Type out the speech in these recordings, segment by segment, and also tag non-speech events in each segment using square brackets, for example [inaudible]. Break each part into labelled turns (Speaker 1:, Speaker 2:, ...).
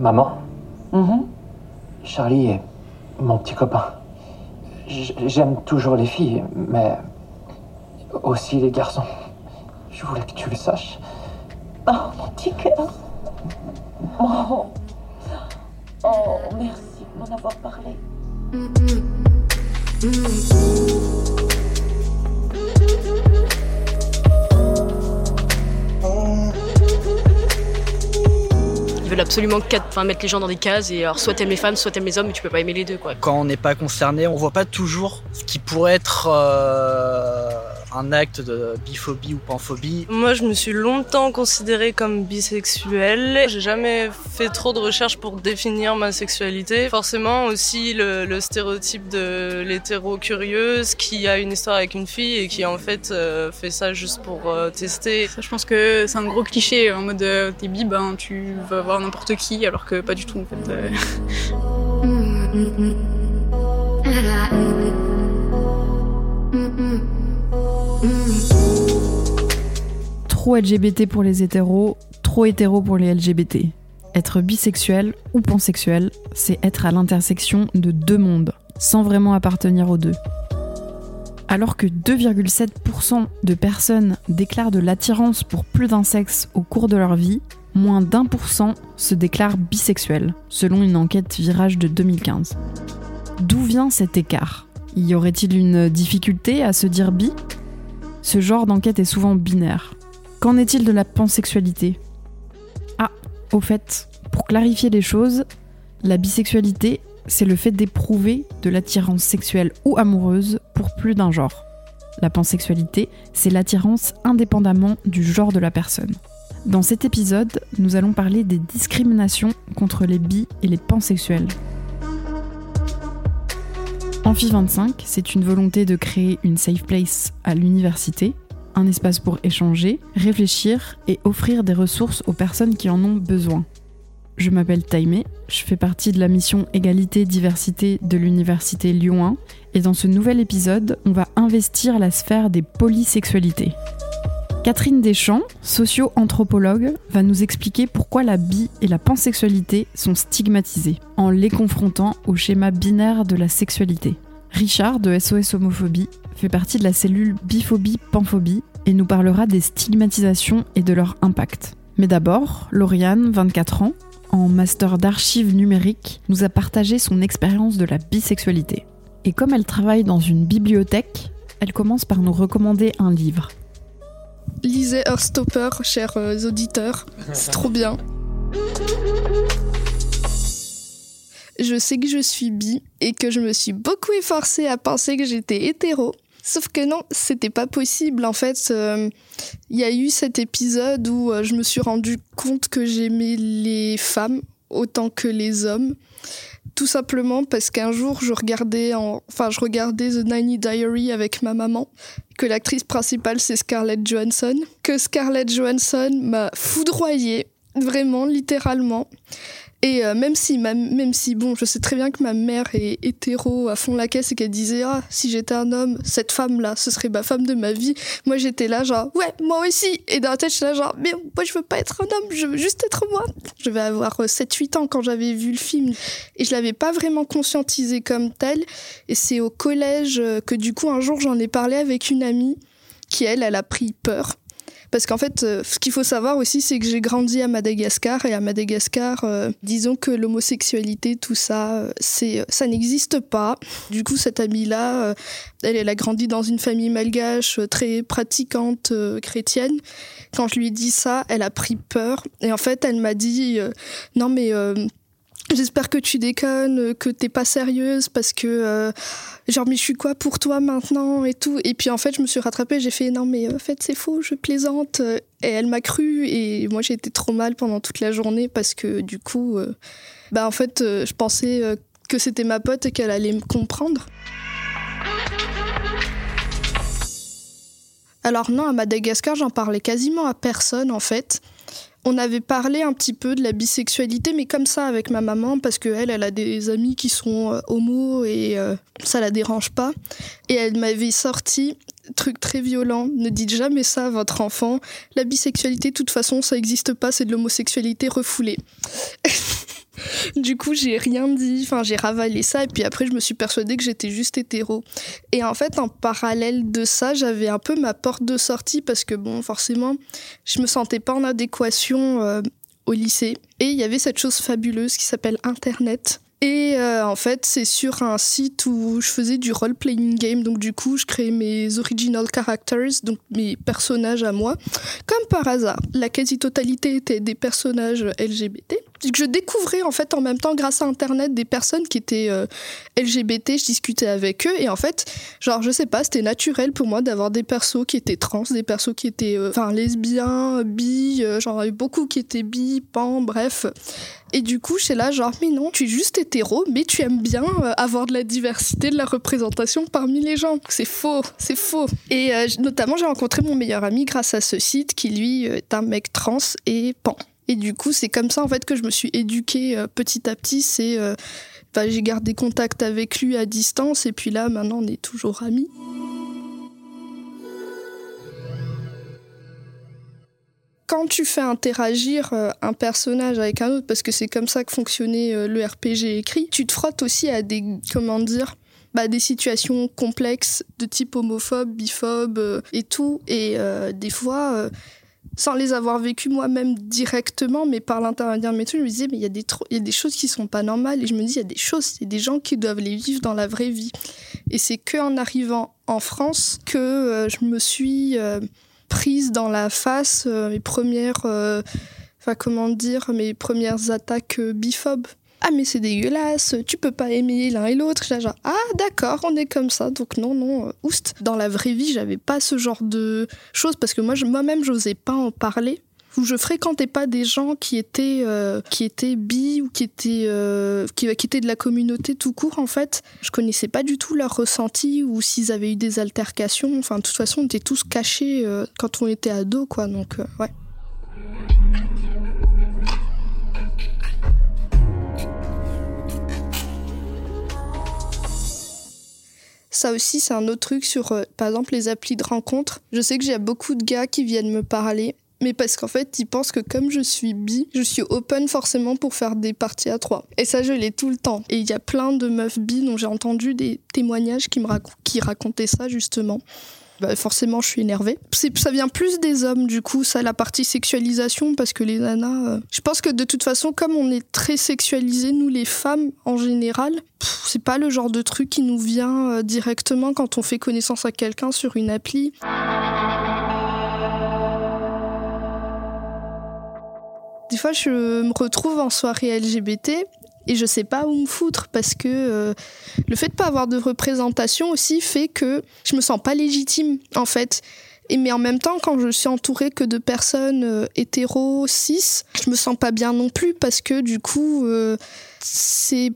Speaker 1: Maman,
Speaker 2: Mhm.
Speaker 1: Charlie est mon petit copain. J'aime toujours les filles, mais aussi les garçons. Je voulais que tu le saches.
Speaker 2: Oh, mon petit cœur. Oh. oh, merci de m'en avoir parlé.
Speaker 3: Ils absolument enfin, mettre les gens dans des cases et alors soit t'aimes les femmes, soit t'aimes les hommes, mais tu peux pas aimer les deux quoi.
Speaker 4: Quand on n'est pas concerné, on voit pas toujours ce qui pourrait être euh, un acte de biphobie ou panphobie.
Speaker 5: Moi, je me suis longtemps considérée comme bisexuelle. J'ai jamais fait trop de recherches pour définir ma sexualité. Forcément, aussi le, le stéréotype de l'hétéro curieuse qui a une histoire avec une fille et qui en fait euh, fait ça juste pour euh, tester.
Speaker 6: Ça, je pense que c'est un gros cliché en mode euh, t'es bi, ben tu vas voir n'importe qui, alors que pas du tout en fait. [laughs]
Speaker 7: Trop LGBT pour les hétéros, trop hétéro pour les LGBT. Être bisexuel ou pansexuel, c'est être à l'intersection de deux mondes, sans vraiment appartenir aux deux. Alors que 2,7% de personnes déclarent de l'attirance pour plus d'un sexe au cours de leur vie, moins d'un pour cent se déclarent bisexuels, selon une enquête Virage de 2015. D'où vient cet écart? Y aurait-il une difficulté à se dire bi? Ce genre d'enquête est souvent binaire. Qu'en est-il de la pansexualité? Ah, au fait, pour clarifier les choses, la bisexualité, c'est le fait d'éprouver de l'attirance sexuelle ou amoureuse pour plus d'un genre. La pansexualité, c'est l'attirance indépendamment du genre de la personne. Dans cet épisode, nous allons parler des discriminations contre les bi et les pansexuels. Amphi 25, c'est une volonté de créer une safe place à l'université, un espace pour échanger, réfléchir et offrir des ressources aux personnes qui en ont besoin. Je m'appelle Taimé, je fais partie de la mission Égalité-Diversité de l'Université Lyon 1 et dans ce nouvel épisode, on va investir la sphère des polysexualités. Catherine Deschamps, socio-anthropologue, va nous expliquer pourquoi la bi et la pansexualité sont stigmatisées, en les confrontant au schéma binaire de la sexualité. Richard de SOS Homophobie fait partie de la cellule biphobie-panphobie et nous parlera des stigmatisations et de leur impact. Mais d'abord, Lauriane, 24 ans, en master d'archives numériques, nous a partagé son expérience de la bisexualité. Et comme elle travaille dans une bibliothèque, elle commence par nous recommander un livre.
Speaker 8: Lisez Heartstopper, chers euh, auditeurs. C'est trop bien. Je sais que je suis bi et que je me suis beaucoup efforcée à penser que j'étais hétéro. Sauf que non, c'était pas possible. En fait, euh, il y a eu cet épisode où euh, je me suis rendu compte que j'aimais les femmes autant que les hommes. Tout simplement parce qu'un jour, je regardais, en... enfin, je regardais The Ninety Diary avec ma maman, que l'actrice principale c'est Scarlett Johansson, que Scarlett Johansson m'a foudroyée, vraiment, littéralement. Et euh, même si, ma, même si, bon, je sais très bien que ma mère est hétéro à fond la caisse et qu'elle disait ah si j'étais un homme, cette femme là, ce serait ma femme de ma vie. Moi j'étais là genre ouais moi aussi. Et dans la tête je suis là genre mais moi je veux pas être un homme, je veux juste être moi. Je vais avoir 7-8 ans quand j'avais vu le film et je l'avais pas vraiment conscientisé comme tel. Et c'est au collège euh, que du coup un jour j'en ai parlé avec une amie qui elle elle a pris peur parce qu'en fait, euh, ce qu'il faut savoir aussi, c'est que j'ai grandi à Madagascar et à Madagascar, euh, disons que l'homosexualité, tout ça, euh, c'est, ça n'existe pas. Du coup, cette amie-là, euh, elle, elle a grandi dans une famille malgache euh, très pratiquante euh, chrétienne. Quand je lui ai dit ça, elle a pris peur et en fait, elle m'a dit euh, non mais euh, J'espère que tu déconnes, que t'es pas sérieuse parce que euh, genre mais je suis quoi pour toi maintenant et tout et puis en fait je me suis rattrapée j'ai fait non mais en fait c'est faux je plaisante et elle m'a cru et moi j'ai été trop mal pendant toute la journée parce que du coup euh, bah en fait euh, je pensais euh, que c'était ma pote et qu'elle allait me comprendre. Alors non à Madagascar j'en parlais quasiment à personne en fait. On avait parlé un petit peu de la bisexualité, mais comme ça avec ma maman, parce qu'elle, elle a des amis qui sont euh, homo et euh, ça la dérange pas. Et elle m'avait sorti, truc très violent, ne dites jamais ça à votre enfant. La bisexualité, de toute façon, ça n'existe pas, c'est de l'homosexualité refoulée. [laughs] du coup, j'ai rien dit. Enfin, j'ai ravalé ça. Et puis après, je me suis persuadée que j'étais juste hétéro. Et en fait, en parallèle de ça, j'avais un peu ma porte de sortie parce que, bon, forcément, je me sentais pas en adéquation euh, au lycée. Et il y avait cette chose fabuleuse qui s'appelle Internet. Et euh, en fait, c'est sur un site où je faisais du role-playing game. Donc, du coup, je créais mes original characters, donc mes personnages à moi. Comme par hasard, la quasi-totalité étaient des personnages LGBT. Je découvrais en fait en même temps, grâce à Internet, des personnes qui étaient euh, LGBT. Je discutais avec eux. Et en fait, genre, je sais pas, c'était naturel pour moi d'avoir des persos qui étaient trans, des persos qui étaient euh, enfin lesbiens, bi. euh, genre, il beaucoup qui étaient bi, pan, bref. Et du coup, c'est là, genre, mais non, tu es juste hétéro, mais tu aimes bien euh, avoir de la diversité, de la représentation parmi les gens. C'est faux, c'est faux. Et euh, notamment, j'ai rencontré mon meilleur ami grâce à ce site qui, lui, euh, est un mec trans et pan. Et du coup, c'est comme ça, en fait, que je me suis éduquée euh, petit à petit. C'est. euh, bah, j'ai gardé contact avec lui à distance, et puis là, maintenant, on est toujours amis. quand tu fais interagir euh, un personnage avec un autre, parce que c'est comme ça que fonctionnait le RPG écrit, tu te frottes aussi à des, comment dire, bah, des situations complexes de type homophobe, biphobe et tout. Et des fois, sans les avoir vécues moi-même directement, mais par l'intermédiaire de mes trucs, je me disais, mais il y, a des il y a des choses qui sont pas normales. Et je me dis, il y a des choses, c'est des gens qui doivent les vivre dans la vraie vie. Et c'est que en arrivant en France que euh, je me suis euh, prise dans la face euh, mes premières, enfin comment dire, mes premières attaques biphobes. Ah mais c'est dégueulasse, tu peux pas aimer l'un et l'autre. Ah d'accord, on est comme ça, donc non non, euh, oust. Dans la vraie vie, j'avais pas ce genre de choses parce que moi moi-même j'osais pas en parler. Ou je fréquentais pas des gens qui étaient euh, qui étaient bi ou qui étaient euh, qui, étaient de la communauté tout court en fait. Je connaissais pas du tout leur ressenti ou s'ils avaient eu des altercations. Enfin de toute façon on était tous cachés quand on était ados quoi donc ouais. Ça aussi, c'est un autre truc sur, euh, par exemple, les applis de rencontre. Je sais que j'ai beaucoup de gars qui viennent me parler, mais parce qu'en fait, ils pensent que comme je suis bi, je suis open forcément pour faire des parties à trois. Et ça, je l'ai tout le temps. Et il y a plein de meufs bi dont j'ai entendu des témoignages qui me qui racontaient ça, justement. Bah, forcément, je suis énervée. Ça vient plus des hommes, du coup, ça, la partie sexualisation, parce que les nanas. euh, Je pense que de toute façon, comme on est très sexualisés, nous les femmes en général, c'est pas le genre de truc qui nous vient euh, directement quand on fait connaissance à quelqu'un sur une appli. Des fois, je me retrouve en soirée LGBT et je sais pas où me foutre parce que euh, le fait de pas avoir de représentation aussi fait que je me sens pas légitime en fait. Et mais en même temps, quand je suis entourée que de personnes euh, hétéro, cis, je me sens pas bien non plus parce que du coup, euh, c'est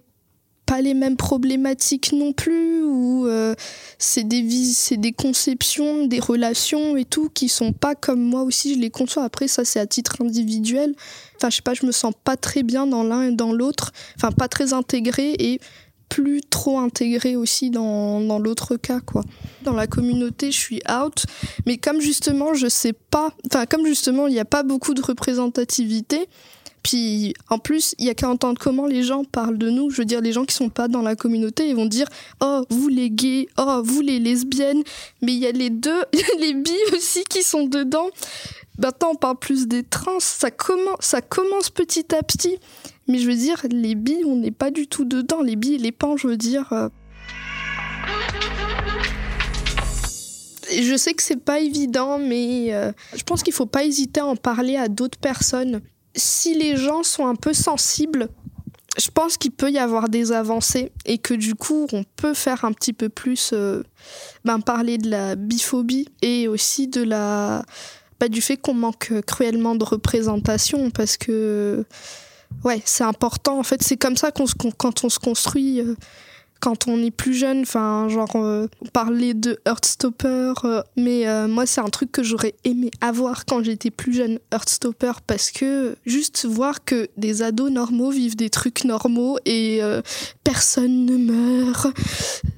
Speaker 8: pas les mêmes problématiques non plus ou euh, c'est des vis- c'est des conceptions, des relations et tout qui sont pas comme moi aussi je les conçois. Après ça c'est à titre individuel. Enfin je sais pas, je me sens pas très bien dans l'un et dans l'autre. Enfin pas très intégrée et plus trop intégrée aussi dans, dans l'autre cas quoi. Dans la communauté, je suis out, mais comme justement je sais pas, enfin comme justement il n'y a pas beaucoup de représentativité, puis en plus, il y a qu'à entendre comment les gens parlent de nous? Je veux dire, les gens qui sont pas dans la communauté, ils vont dire Oh, vous les gays, oh, vous les lesbiennes. Mais il y a les deux, [laughs] les bi aussi qui sont dedans. Maintenant, on parle plus des trans. Ça commence, ça commence petit à petit. Mais je veux dire, les bi, on n'est pas du tout dedans. Les bi les pans, je veux dire. euh, Je sais que c'est pas évident, mais euh, je pense qu'il faut pas hésiter à en parler à d'autres personnes. Si les gens sont un peu sensibles, je pense qu'il peut y avoir des avancées et que du coup, on peut faire un petit peu plus euh, ben, parler de la biphobie et aussi de la bah, du fait qu'on manque cruellement de représentation parce que ouais, c'est important. En fait, c'est comme ça qu'on se quand on se construit. euh, quand on est plus jeune, enfin, genre, euh, parler de Heartstopper, euh, mais euh, moi, c'est un truc que j'aurais aimé avoir quand j'étais plus jeune, Heartstopper, parce que juste voir que des ados normaux vivent des trucs normaux et personne ne meurt,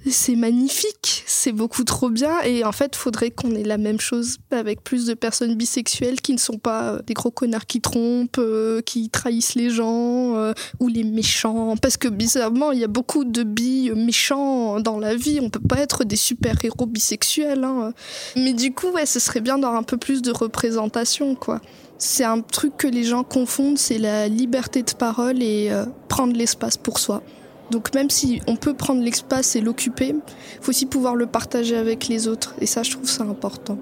Speaker 8: c'est magnifique, c'est beaucoup trop bien, et en fait, faudrait qu'on ait la même chose avec plus de personnes bisexuelles qui ne sont pas des gros connards qui trompent, qui trahissent les gens, ou les méchants, parce que bizarrement, il y a beaucoup de bi méchants dans la vie. On peut pas être des super-héros bisexuels. Hein. Mais du coup, ouais, ce serait bien d'avoir un peu plus de représentation, quoi. C'est un truc que les gens confondent, c'est la liberté de parole et euh, prendre l'espace pour soi. Donc même si on peut prendre l'espace et l'occuper, faut aussi pouvoir le partager avec les autres. Et ça, je trouve ça important.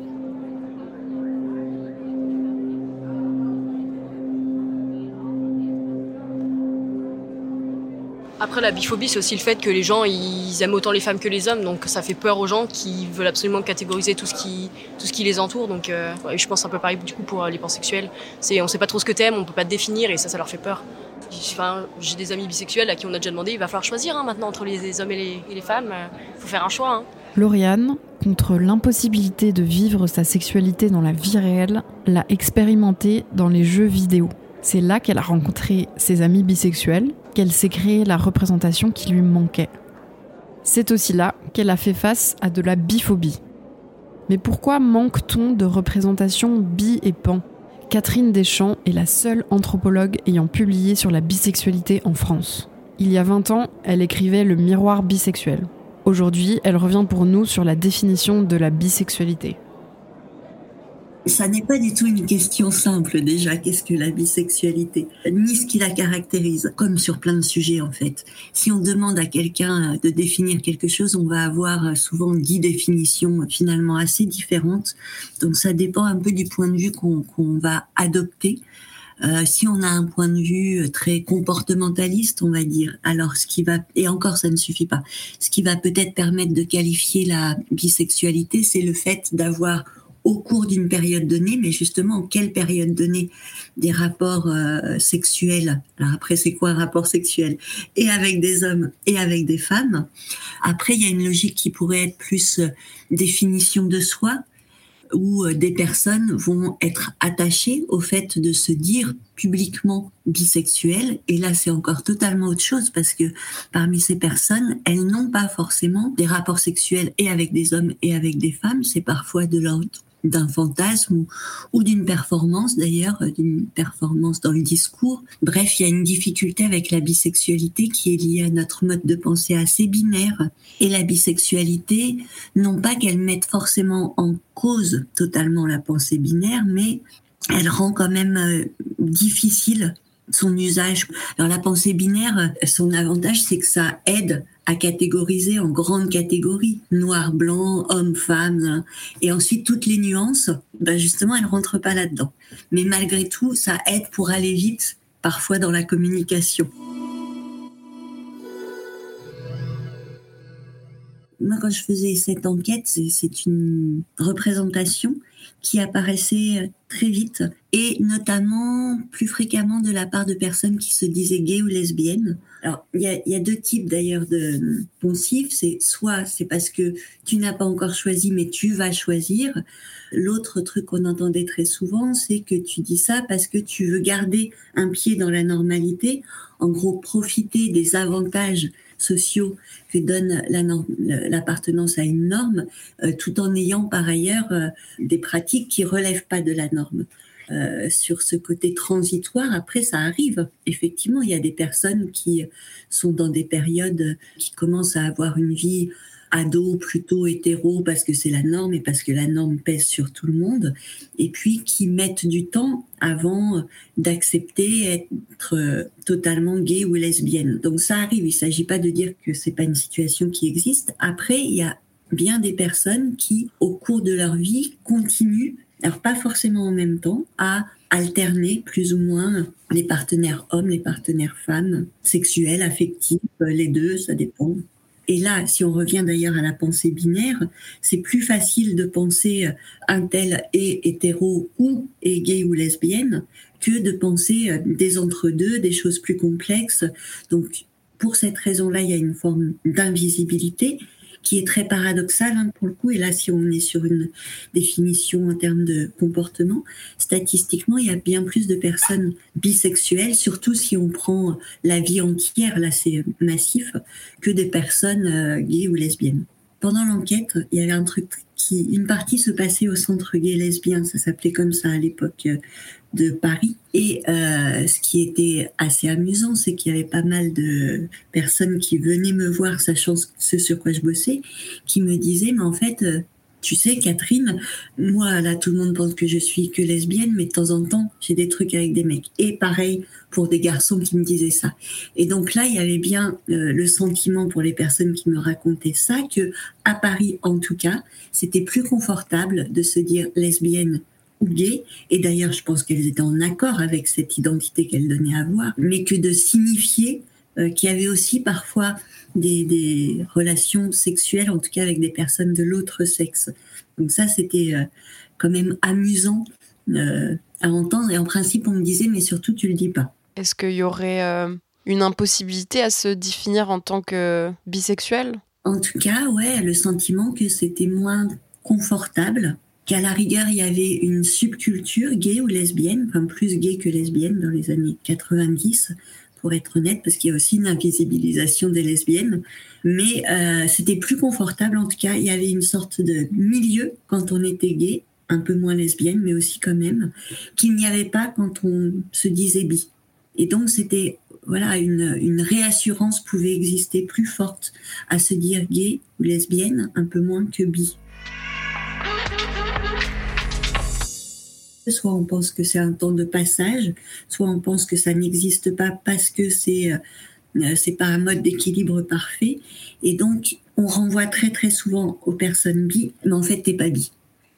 Speaker 3: Après, la biphobie, c'est aussi le fait que les gens, ils aiment autant les femmes que les hommes, donc ça fait peur aux gens qui veulent absolument catégoriser tout ce qui, tout ce qui les entoure. Donc, euh, je pense un peu pareil du coup pour euh, les pansexuels. C'est, on sait pas trop ce que t'aimes, on peut pas te définir, et ça, ça leur fait peur. Enfin, j'ai des amis bisexuels à qui on a déjà demandé, il va falloir choisir hein, maintenant entre les, hommes et les, femmes. Il faut faire un choix. Hein.
Speaker 7: Lauriane, contre l'impossibilité de vivre sa sexualité dans la vie réelle, l'a expérimenté dans les jeux vidéo. C'est là qu'elle a rencontré ses amis bisexuels, qu'elle s'est créée la représentation qui lui manquait. C'est aussi là qu'elle a fait face à de la biphobie. Mais pourquoi manque-t-on de représentation bi et pan? Catherine Deschamps est la seule anthropologue ayant publié sur la bisexualité en France. Il y a 20 ans, elle écrivait Le miroir bisexuel. Aujourd'hui, elle revient pour nous sur la définition de la bisexualité.
Speaker 9: Ça n'est pas du tout une question simple déjà, qu'est-ce que la bisexualité, ni ce qui la caractérise, comme sur plein de sujets en fait. Si on demande à quelqu'un de définir quelque chose, on va avoir souvent dix définitions finalement assez différentes. Donc ça dépend un peu du point de vue qu'on va adopter. Euh, si on a un point de vue très comportementaliste, on va dire, alors ce qui va, et encore ça ne suffit pas, ce qui va peut-être permettre de qualifier la bisexualité, c'est le fait d'avoir au cours d'une période donnée, mais justement en quelle période donnée? Des rapports euh, sexuels. Alors après, c'est quoi un rapport sexuel? Et avec des hommes et avec des femmes. Après, il y a une logique qui pourrait être plus euh, définition de soi, où euh, des personnes vont être attachées au fait de se dire publiquement bisexuelles. Et là, c'est encore totalement autre chose parce que parmi ces personnes, elles n'ont pas forcément des rapports sexuels et avec des hommes et avec des femmes. C'est parfois de l'ordre d'un fantasme ou, d'une performance d'ailleurs, euh, d'une performance dans le discours. Bref, il y a une difficulté avec la bisexualité qui est liée à notre mode de pensée assez binaire. Et la bisexualité, non pas qu'elle mette forcément en cause totalement la pensée binaire, mais elle rend quand même euh, difficile son usage. Alors la pensée binaire, son avantage, c'est que ça aide à catégoriser en grandes catégories, noir, blanc, homme, femme, hein. et ensuite toutes les nuances, ben justement, elles rentrent pas là-dedans. Mais malgré tout, ça aide pour aller vite, parfois dans la communication. Moi, quand je faisais cette enquête, c'est une représentation qui apparaissait très vite et notamment plus fréquemment de la part de personnes qui se disaient gays ou lesbiennes. Alors, il y a, deux types d'ailleurs de poncifs. C'est soit c'est parce que tu n'as pas encore choisi, mais tu vas choisir. L'autre truc qu'on entendait très souvent, c'est que tu dis ça parce que tu veux garder un pied dans la normalité. En gros, profiter des avantages sociaux que donne l'appartenance à une norme, euh, tout en ayant par ailleurs euh, des pratiques qui relèvent pas de la norme. Euh, sur ce côté transitoire, après ça arrive. Effectivement, il y a des personnes qui sont dans des périodes qui commencent à avoir une vie ado plutôt hétéro parce que c'est la norme et parce que la norme pèse sur tout le monde, et puis qui mettent du temps avant d'accepter être totalement gay ou lesbienne. Donc ça arrive, il ne s'agit pas de dire que c'est pas une situation qui existe. Après, il y a bien des personnes qui, au cours de leur vie, continuent, alors pas forcément en même temps, à alterner plus ou moins les partenaires hommes, les partenaires femmes, sexuels, affectifs, les deux, ça dépend. Et là, si on revient d'ailleurs à la pensée binaire, c'est plus facile de penser un tel est hétéro ou est gay ou lesbienne que de penser des entre-deux, des choses plus complexes. Donc, pour cette raison-là, il y a une forme d'invisibilité qui est très paradoxale hein, pour le coup. Et là, si on est sur une définition en termes de comportement, statistiquement, il y a bien plus de personnes bisexuelles, surtout si on prend la vie entière, là c'est massif, que des personnes euh, gays ou lesbiennes. Pendant l'enquête, il y avait un truc qui, une partie se passait au centre gay lesbien, ça s'appelait comme ça à l'époque euh, de Paris. Et euh, ce qui était assez amusant, c'est qu'il y avait pas mal de personnes qui venaient me voir, sachant ce sur quoi je bossais, qui me disaient, mais en fait, euh, tu sais, Catherine, moi, là, tout le monde pense que je suis que lesbienne, mais de temps en temps, j'ai des trucs avec des mecs. Et pareil pour des garçons qui me disaient ça. Et donc là, il y avait bien euh, le sentiment pour les personnes qui me racontaient ça, que à Paris, en tout cas, c'était plus confortable de se dire lesbienne ou gay. Et d'ailleurs, je pense qu'elles étaient en accord avec cette identité qu'elles donnaient à voir, mais que de signifier euh, qu'il y avait aussi parfois des, des, relations sexuelles, en tout cas avec des personnes de l'autre sexe. Donc ça, c'était euh, quand même amusant euh, à entendre. Et en principe, on me disait, mais surtout, tu le dis pas.
Speaker 10: Est-ce qu'il y aurait une impossibilité à se définir en tant que bisexuel?
Speaker 9: En tout cas, ouais, le sentiment que c'était moins confortable, qu'à la rigueur, il y avait une subculture gay ou lesbienne, enfin plus gay que lesbienne dans les années 90, pour être honnête, parce qu'il y a aussi une invisibilisation des lesbiennes. Mais euh, c'était plus confortable, en tout cas, il y avait une sorte de milieu quand on était gay, un peu moins lesbienne, mais aussi quand même, qu'il n'y avait pas quand on se disait bi. Et donc c'était voilà une, une réassurance pouvait exister plus forte à se dire gay ou lesbienne, un peu moins que bi. Soit on pense que c'est un temps de passage, soit on pense que ça n'existe pas parce que c'est euh, c'est pas un mode d'équilibre parfait. Et donc on renvoie très très souvent aux personnes bi, mais en fait t'es pas bi.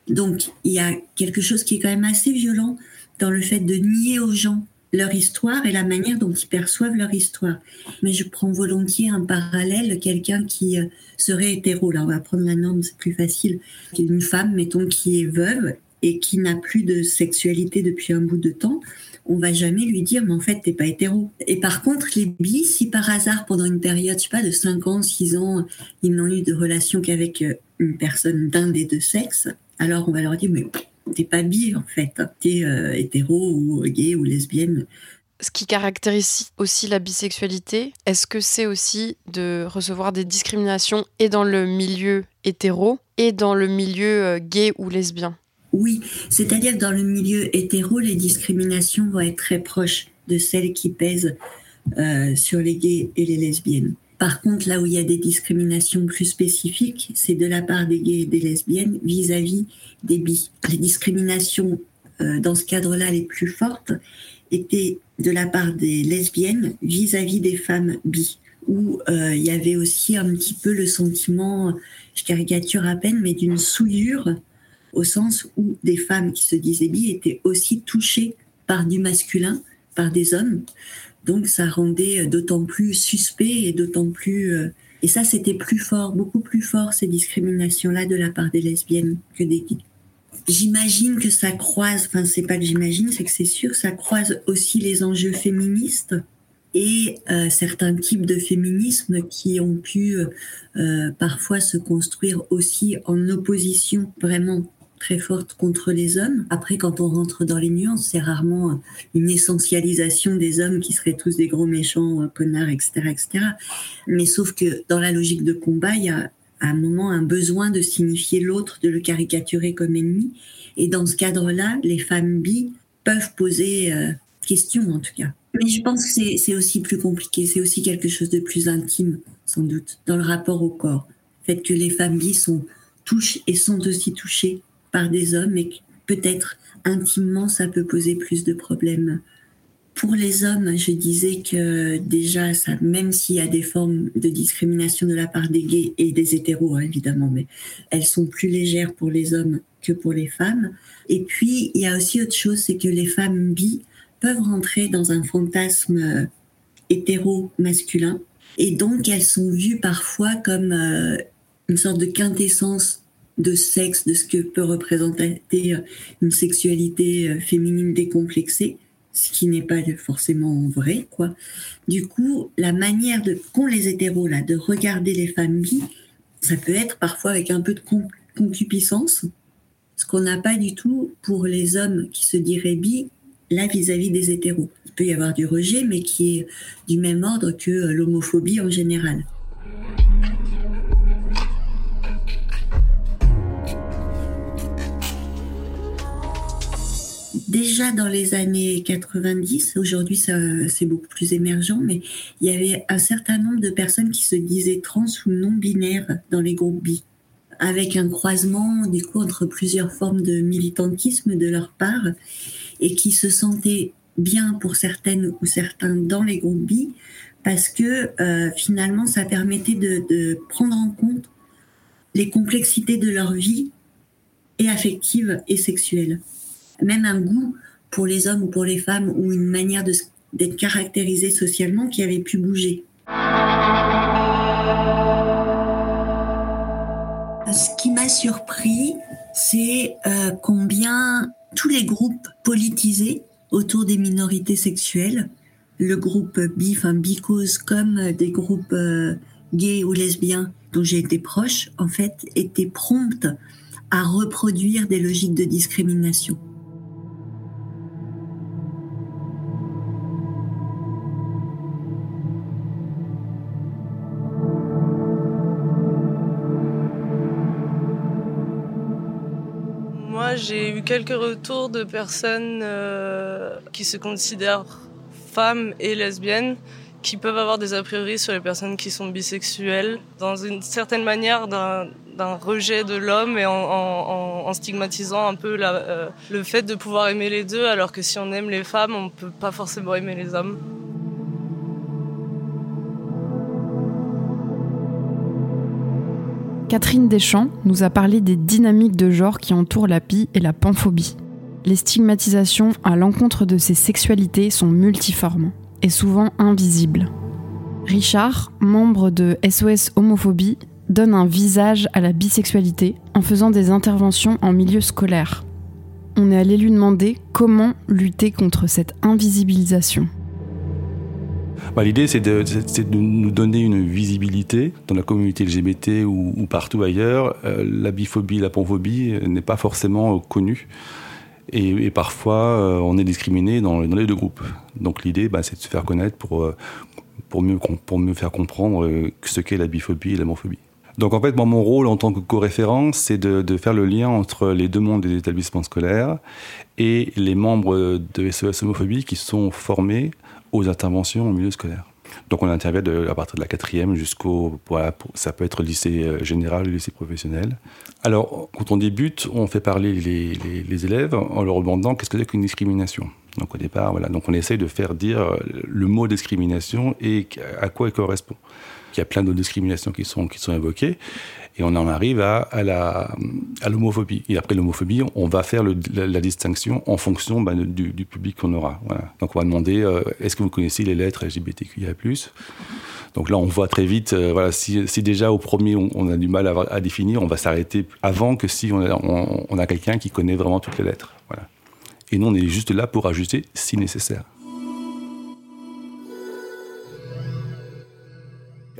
Speaker 9: Donc il y a quelque chose qui est quand même assez violent dans le fait de nier aux gens leur histoire et la manière dont ils perçoivent leur histoire. Mais je prends volontiers un parallèle, quelqu'un qui euh, serait hétéro, là on va prendre la norme, c'est plus facile, une femme, mettons, qui est veuve et qui n'a plus de sexualité depuis un bout de temps, on va jamais lui dire mais en fait t'es pas hétéro. Et par contre les bis, si par hasard pendant une période, pas, de 5 ans, 6 ans, ils n'ont eu de relation qu'avec euh, une personne d'un des deux sexes, alors on va leur dire mais t'es pas bi en fait, t'es euh, hétéro ou gay ou lesbienne.
Speaker 10: Ce qui caractérise aussi la bisexualité, est-ce que c'est aussi de recevoir des discriminations et dans le milieu hétéro et dans le milieu euh, gay ou lesbien?
Speaker 9: Oui, c'est-à-dire dans le milieu hétéro, les discriminations vont être très proches de celles qui pèsent euh, sur les gays et les lesbiennes. Par contre, là où il y a des discriminations plus spécifiques, c'est de la part des gays et des lesbiennes vis-à-vis des bis. Les discriminations euh, dans ce cadre-là les plus fortes étaient de la part des lesbiennes vis-à-vis des femmes bi, où euh, il y avait aussi un petit peu le sentiment, je caricature à peine, mais d'une souillure au sens où des femmes qui se disaient bi étaient aussi touchées par du masculin, par des hommes. Donc ça rendait d'autant plus suspect et d'autant plus... Euh, et ça, c'était plus fort, beaucoup plus fort, ces discriminations-là de la part des lesbiennes que des gays. J'imagine que ça croise, enfin c'est pas que j'imagine, c'est que c'est sûr, ça croise aussi les enjeux féministes et euh, certains types de féminisme qui ont pu euh, parfois se construire aussi en opposition vraiment très forte contre les hommes. Après, quand on rentre dans les nuances, c'est rarement une essentialisation des hommes qui seraient tous des gros méchants, euh, connards, etc., etc. Mais sauf que dans la logique de combat, il y a à un moment un besoin de signifier l'autre, de le caricaturer comme ennemi. Et dans ce cadre-là, les femmes bi peuvent poser euh, question, en tout cas. Mais je pense que c'est aussi plus compliqué, c'est aussi quelque chose de plus intime, sans doute, dans le rapport au corps. Le fait que les femmes bi sont touchent et sont aussi touchées par des hommes et peut-être intimement ça peut poser plus de problèmes. Pour les hommes, je disais que déjà, ça, même s'il y a des formes de discrimination de la part des gays et des hétéros, hein, évidemment, mais elles sont plus légères pour les hommes que pour les femmes. Et puis, il y a aussi autre chose, c'est que les femmes bi peuvent rentrer dans un fantasme euh, hétéro-masculin. Et donc, elles sont vues parfois comme euh, une sorte de quintessence de sexe, de ce que peut représenter euh, une sexualité euh, féminine décomplexée, ce qui n'est pas forcément vrai, quoi. Du coup, la manière qu'ont les hétéros là de regarder les femmes bi, ça peut être parfois avec un peu de concupiscence, ce qu'on n'a pas du tout pour les hommes qui se diraient bi là vis-à-vis des hétéros. Il peut y avoir du rejet, mais qui est du même ordre que l'homophobie en général. Déjà dans les années 90, aujourd'hui c'est beaucoup plus émergent, mais il y avait un certain nombre de personnes qui se disaient trans ou non binaires dans les groupes bi, avec un croisement du coup entre plusieurs formes de militantisme de leur part, et qui se sentaient bien pour certaines ou certains dans les groupes bi, parce que euh, finalement ça permettait de, de prendre en compte les complexités de leur vie et affective et sexuelle même un goût pour les hommes ou pour les femmes ou une manière d'être caractérisé socialement qui avait pu bouger. Ce qui m'a surpris, c'est euh, combien tous les groupes politisés autour des minorités sexuelles, le groupe bi, enfin bicose, comme des groupes euh, gays ou lesbiens dont j'ai été proche, en fait, étaient promptes à reproduire des logiques de discrimination.
Speaker 5: J'ai eu quelques retours de personnes euh, qui se considèrent femmes et lesbiennes qui peuvent avoir des a priori sur les personnes qui sont bisexuelles, dans une certaine manière d'un rejet de l'homme et en, stigmatisant un peu euh, le fait de pouvoir aimer les deux, alors que si on aime les femmes, on ne peut pas forcément aimer les hommes.
Speaker 7: Catherine Deschamps nous a parlé des dynamiques de genre qui entourent la pie et la panphobie. Les stigmatisations à l'encontre de ces sexualités sont multiformes et souvent invisibles. Richard, membre de SOS Homophobie, donne un visage à la bisexualité en faisant des interventions en milieu scolaire. On est allé lui demander comment lutter contre cette invisibilisation.
Speaker 11: Bah, l'idée, c'est de, nous donner une visibilité dans la communauté LGBT ou, partout ailleurs. Euh, la biphobie, la panphobie n'est pas forcément connue. Et, parfois, euh, on est discriminé dans, les deux groupes. Donc l'idée, bah, c'est de se faire connaître pour, euh, pour, mieux, pour mieux faire comprendre ce qu'est la biphobie et la. Donc en fait, mon rôle en tant que co-référent, c'est de, de, faire le lien entre les deux mondes des établissements scolaires et les membres de SOS Homophobie qui sont formés aux interventions au milieu scolaire. Donc on intervient de, à partir de la quatrième jusqu'au... ça peut être lycée euh, général, lycée professionnel. Alors quand on débute, on fait parler les, les, élèves en leur demandant qu'est-ce que c'est qu'une discrimination. Donc au départ, voilà. Donc on essaye de faire dire euh, le mot discrimination et à quoi il correspond. Il y a plein de discriminations qui sont, qui sont évoquées. Et on en arrive à, la, à l'homophobie. Et après l'homophobie, on va faire la, distinction en fonction bah, du, public qu'on aura. Donc on va demander euh, est-ce que vous connaissez les lettres LGBTQIA donc là, on voit très vite, euh, voilà, si, déjà au premier on, a du mal à, définir, on va s'arrêter avant que si on a, quelqu'un qui connaît vraiment toutes les lettres. Et nous, on est juste là pour ajuster si nécessaire.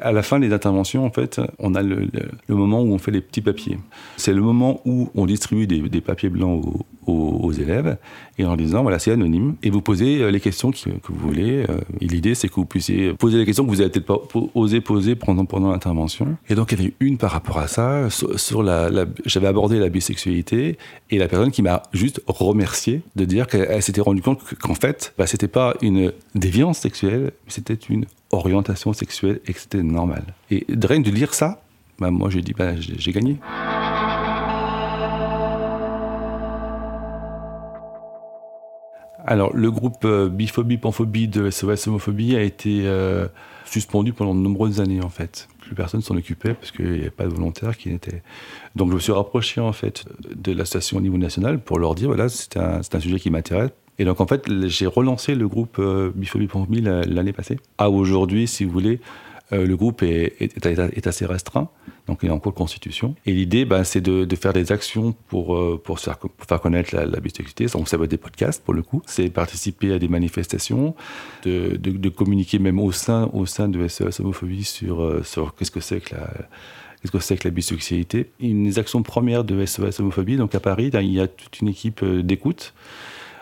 Speaker 11: À la fin des interventions, en fait, on a le, moment où on fait les petits papiers. C'est le moment où on distribue des, papiers blancs aux, élèves et en disant voilà, c'est anonyme et vous posez euh, les questions que, vous voulez. Euh, et l'idée, c'est que vous puissiez poser les questions que vous n'avez peut-être pas osé poser pendant, pendant l'intervention. Et donc, il y avait une par rapport à ça. Sur, la, j'avais abordé la bisexualité et la personne qui m'a juste remercié de dire qu'elle s'était rendue compte qu'en fait, bah, c'était pas une déviance sexuelle, mais c'était une orientation sexuelle et que c'était normal. Et de de lire ça, bah, moi j'ai dit, bah, j'ai gagné. Alors, le groupe euh, Biphobie, Panphobie de SOS Homophobie a été euh, suspendu pendant de nombreuses années, en fait. Plus personne s'en occupait parce qu'il n'y avait pas de volontaires qui n'étaient. Donc, je me suis rapproché, en fait, de l'association au niveau national pour leur dire voilà, c'est un, un, sujet qui m'intéresse. Et donc, en fait, j'ai relancé le groupe euh, Panphobie l'année passée. À aujourd'hui, si vous voulez, le groupe est, assez restreint, donc il est en cours de constitution. Et l'idée, bah, c'est de, faire des actions pour, faire, pour faire connaître la, la, bisexualité. Donc ça va être des podcasts pour le coup. C'est participer à des manifestations, de, communiquer même au sein, au sein de SES Homophobie sur, sur qu'est-ce que c'est que la qu'est-ce que c'est que la bisexualité. Une des actions premières de SOS Homophobie, donc à Paris, il y a toute une équipe d'écoute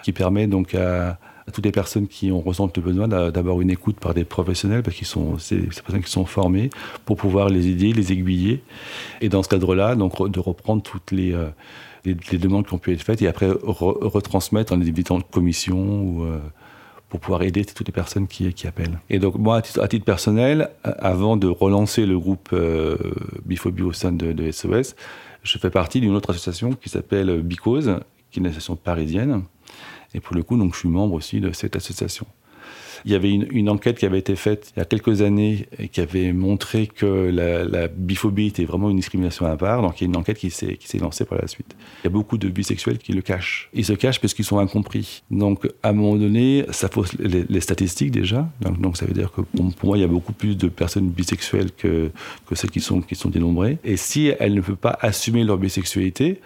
Speaker 11: qui permet donc à, toutes les personnes qui ont ressentent le besoin d'avoir une écoute par des professionnels, parce qu'ils sont ces personnes qui sont formées pour pouvoir les aider, les aiguiller, et dans ce cadre-là, donc de reprendre toutes les, les, demandes qui ont pu être faites et après retransmettre en évitant de commission ou pour pouvoir aider toutes les personnes qui, appellent. Et donc moi, à titre, personnel, avant de relancer le groupe euh, au sein de, de, SOS, je fais partie d'une autre association qui s'appelle Bicause, qui est une association parisienne. Et pour le coup, donc, je suis membre aussi de cette association. Il y avait une, enquête qui avait été faite il y a quelques années et qui avait montré que la, biphobie était vraiment une discrimination à part. Donc il y a une enquête qui s'est lancée par la suite. Il y a beaucoup de bisexuels qui le cachent. Ils se cachent parce qu'ils sont incompris. Donc à un moment donné, ça fausse les, statistiques déjà. Donc, ça veut dire que pour moi, il y a beaucoup plus de personnes bisexuelles que, que celles qui sont, qui sont dénombrées. Et si elles ne peuvent pas assumer leur bisexualité,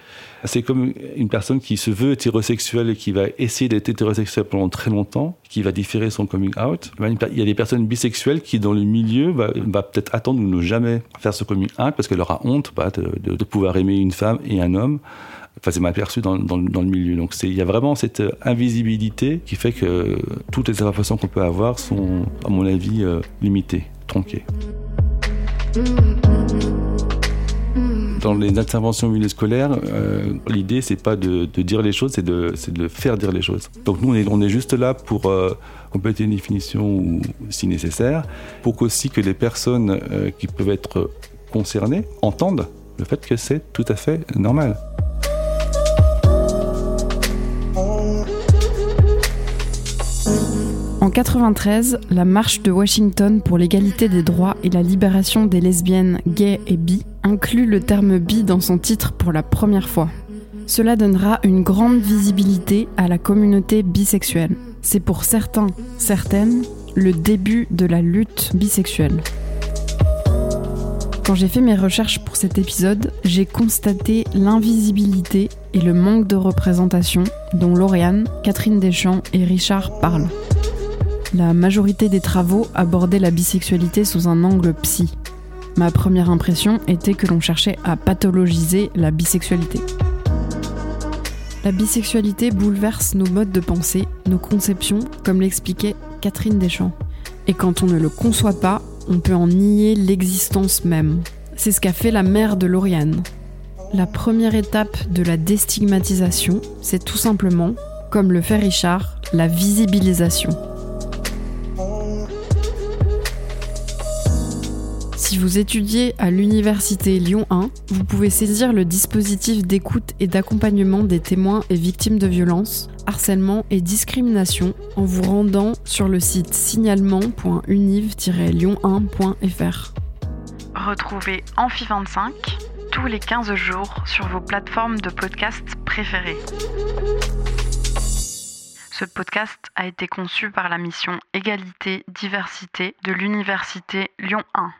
Speaker 11: c'est comme une personne qui se veut hétérosexuelle et qui va essayer d'être hétérosexuelle pendant très longtemps, qui va différer son coming out. Il y a des personnes bisexuelles qui, dans le milieu, va, peut-être attendre ou ne jamais faire ce coming out parce qu'elle aura honte bah, de, pouvoir aimer une femme et un homme. Enfin, c'est mal perçu dans, le milieu. Donc, il y a vraiment cette invisibilité qui fait que toutes les informations qu'on peut avoir sont, à mon avis, euh, limitées, tronquées. Dans les interventions milieu scolaires, euh, l'idée c'est pas de, dire les choses, c'est de, faire dire les choses. Donc nous on est, juste là pour euh, compléter une définition si nécessaire, pour qu'aussi que les personnes euh, qui peuvent être concernées entendent le fait que c'est tout à fait normal.
Speaker 7: 93, la marche de Washington pour l'égalité des droits et la libération des lesbiennes, gays et bi inclut le terme bi dans son titre pour la première fois. Cela donnera une grande visibilité à la communauté bisexuelle. C'est pour certains, certaines, le début de la lutte bisexuelle. Quand j'ai fait mes recherches pour cet épisode, j'ai constaté l'invisibilité et le manque de représentation dont Lauriane, Catherine Deschamps et Richard parlent. La majorité des travaux abordaient la bisexualité sous un angle psy. Ma première impression était que l'on cherchait à pathologiser la bisexualité. La bisexualité bouleverse nos modes de pensée, nos conceptions, comme l'expliquait Catherine Deschamps. Et quand on ne le conçoit pas, on peut en nier l'existence même. C'est ce qu'a fait la mère de Lauriane. La première étape de la déstigmatisation, c'est tout simplement, comme le fait Richard, la visibilisation. Si vous étudiez à l'université Lyon 1, vous pouvez saisir le dispositif d'écoute et d'accompagnement des témoins et victimes de violences, harcèlement et discrimination en vous rendant sur le site signalement.univ-lyon1.fr.
Speaker 10: Retrouvez Amphi25 tous les 15 jours sur vos plateformes de podcast préférées. Ce podcast a été conçu par la mission Égalité-Diversité de l'Université Lyon 1.